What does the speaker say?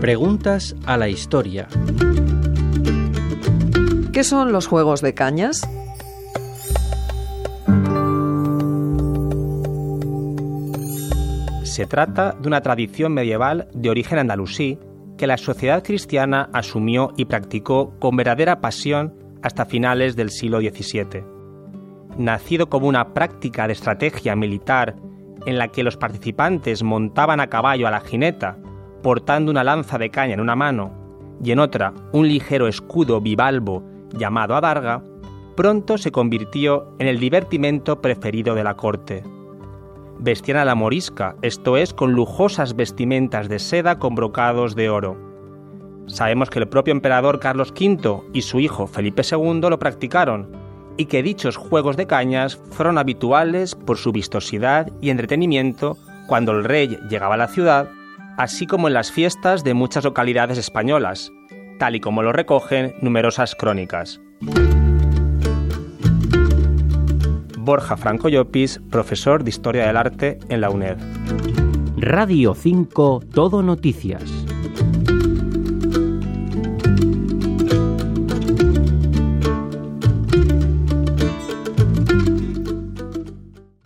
Preguntas a la historia. ¿Qué son los juegos de cañas? Se trata de una tradición medieval de origen andalusí que la sociedad cristiana asumió y practicó con verdadera pasión hasta finales del siglo XVII. Nacido como una práctica de estrategia militar en la que los participantes montaban a caballo a la jineta, portando una lanza de caña en una mano y en otra un ligero escudo bivalvo llamado adarga, pronto se convirtió en el divertimento preferido de la corte. Vestían a la morisca, esto es, con lujosas vestimentas de seda con brocados de oro. Sabemos que el propio emperador Carlos V y su hijo Felipe II lo practicaron, y que dichos juegos de cañas fueron habituales por su vistosidad y entretenimiento cuando el rey llegaba a la ciudad, así como en las fiestas de muchas localidades españolas, tal y como lo recogen numerosas crónicas. Borja Franco Llopis, profesor de Historia del Arte en la UNED. Radio 5 Todo Noticias.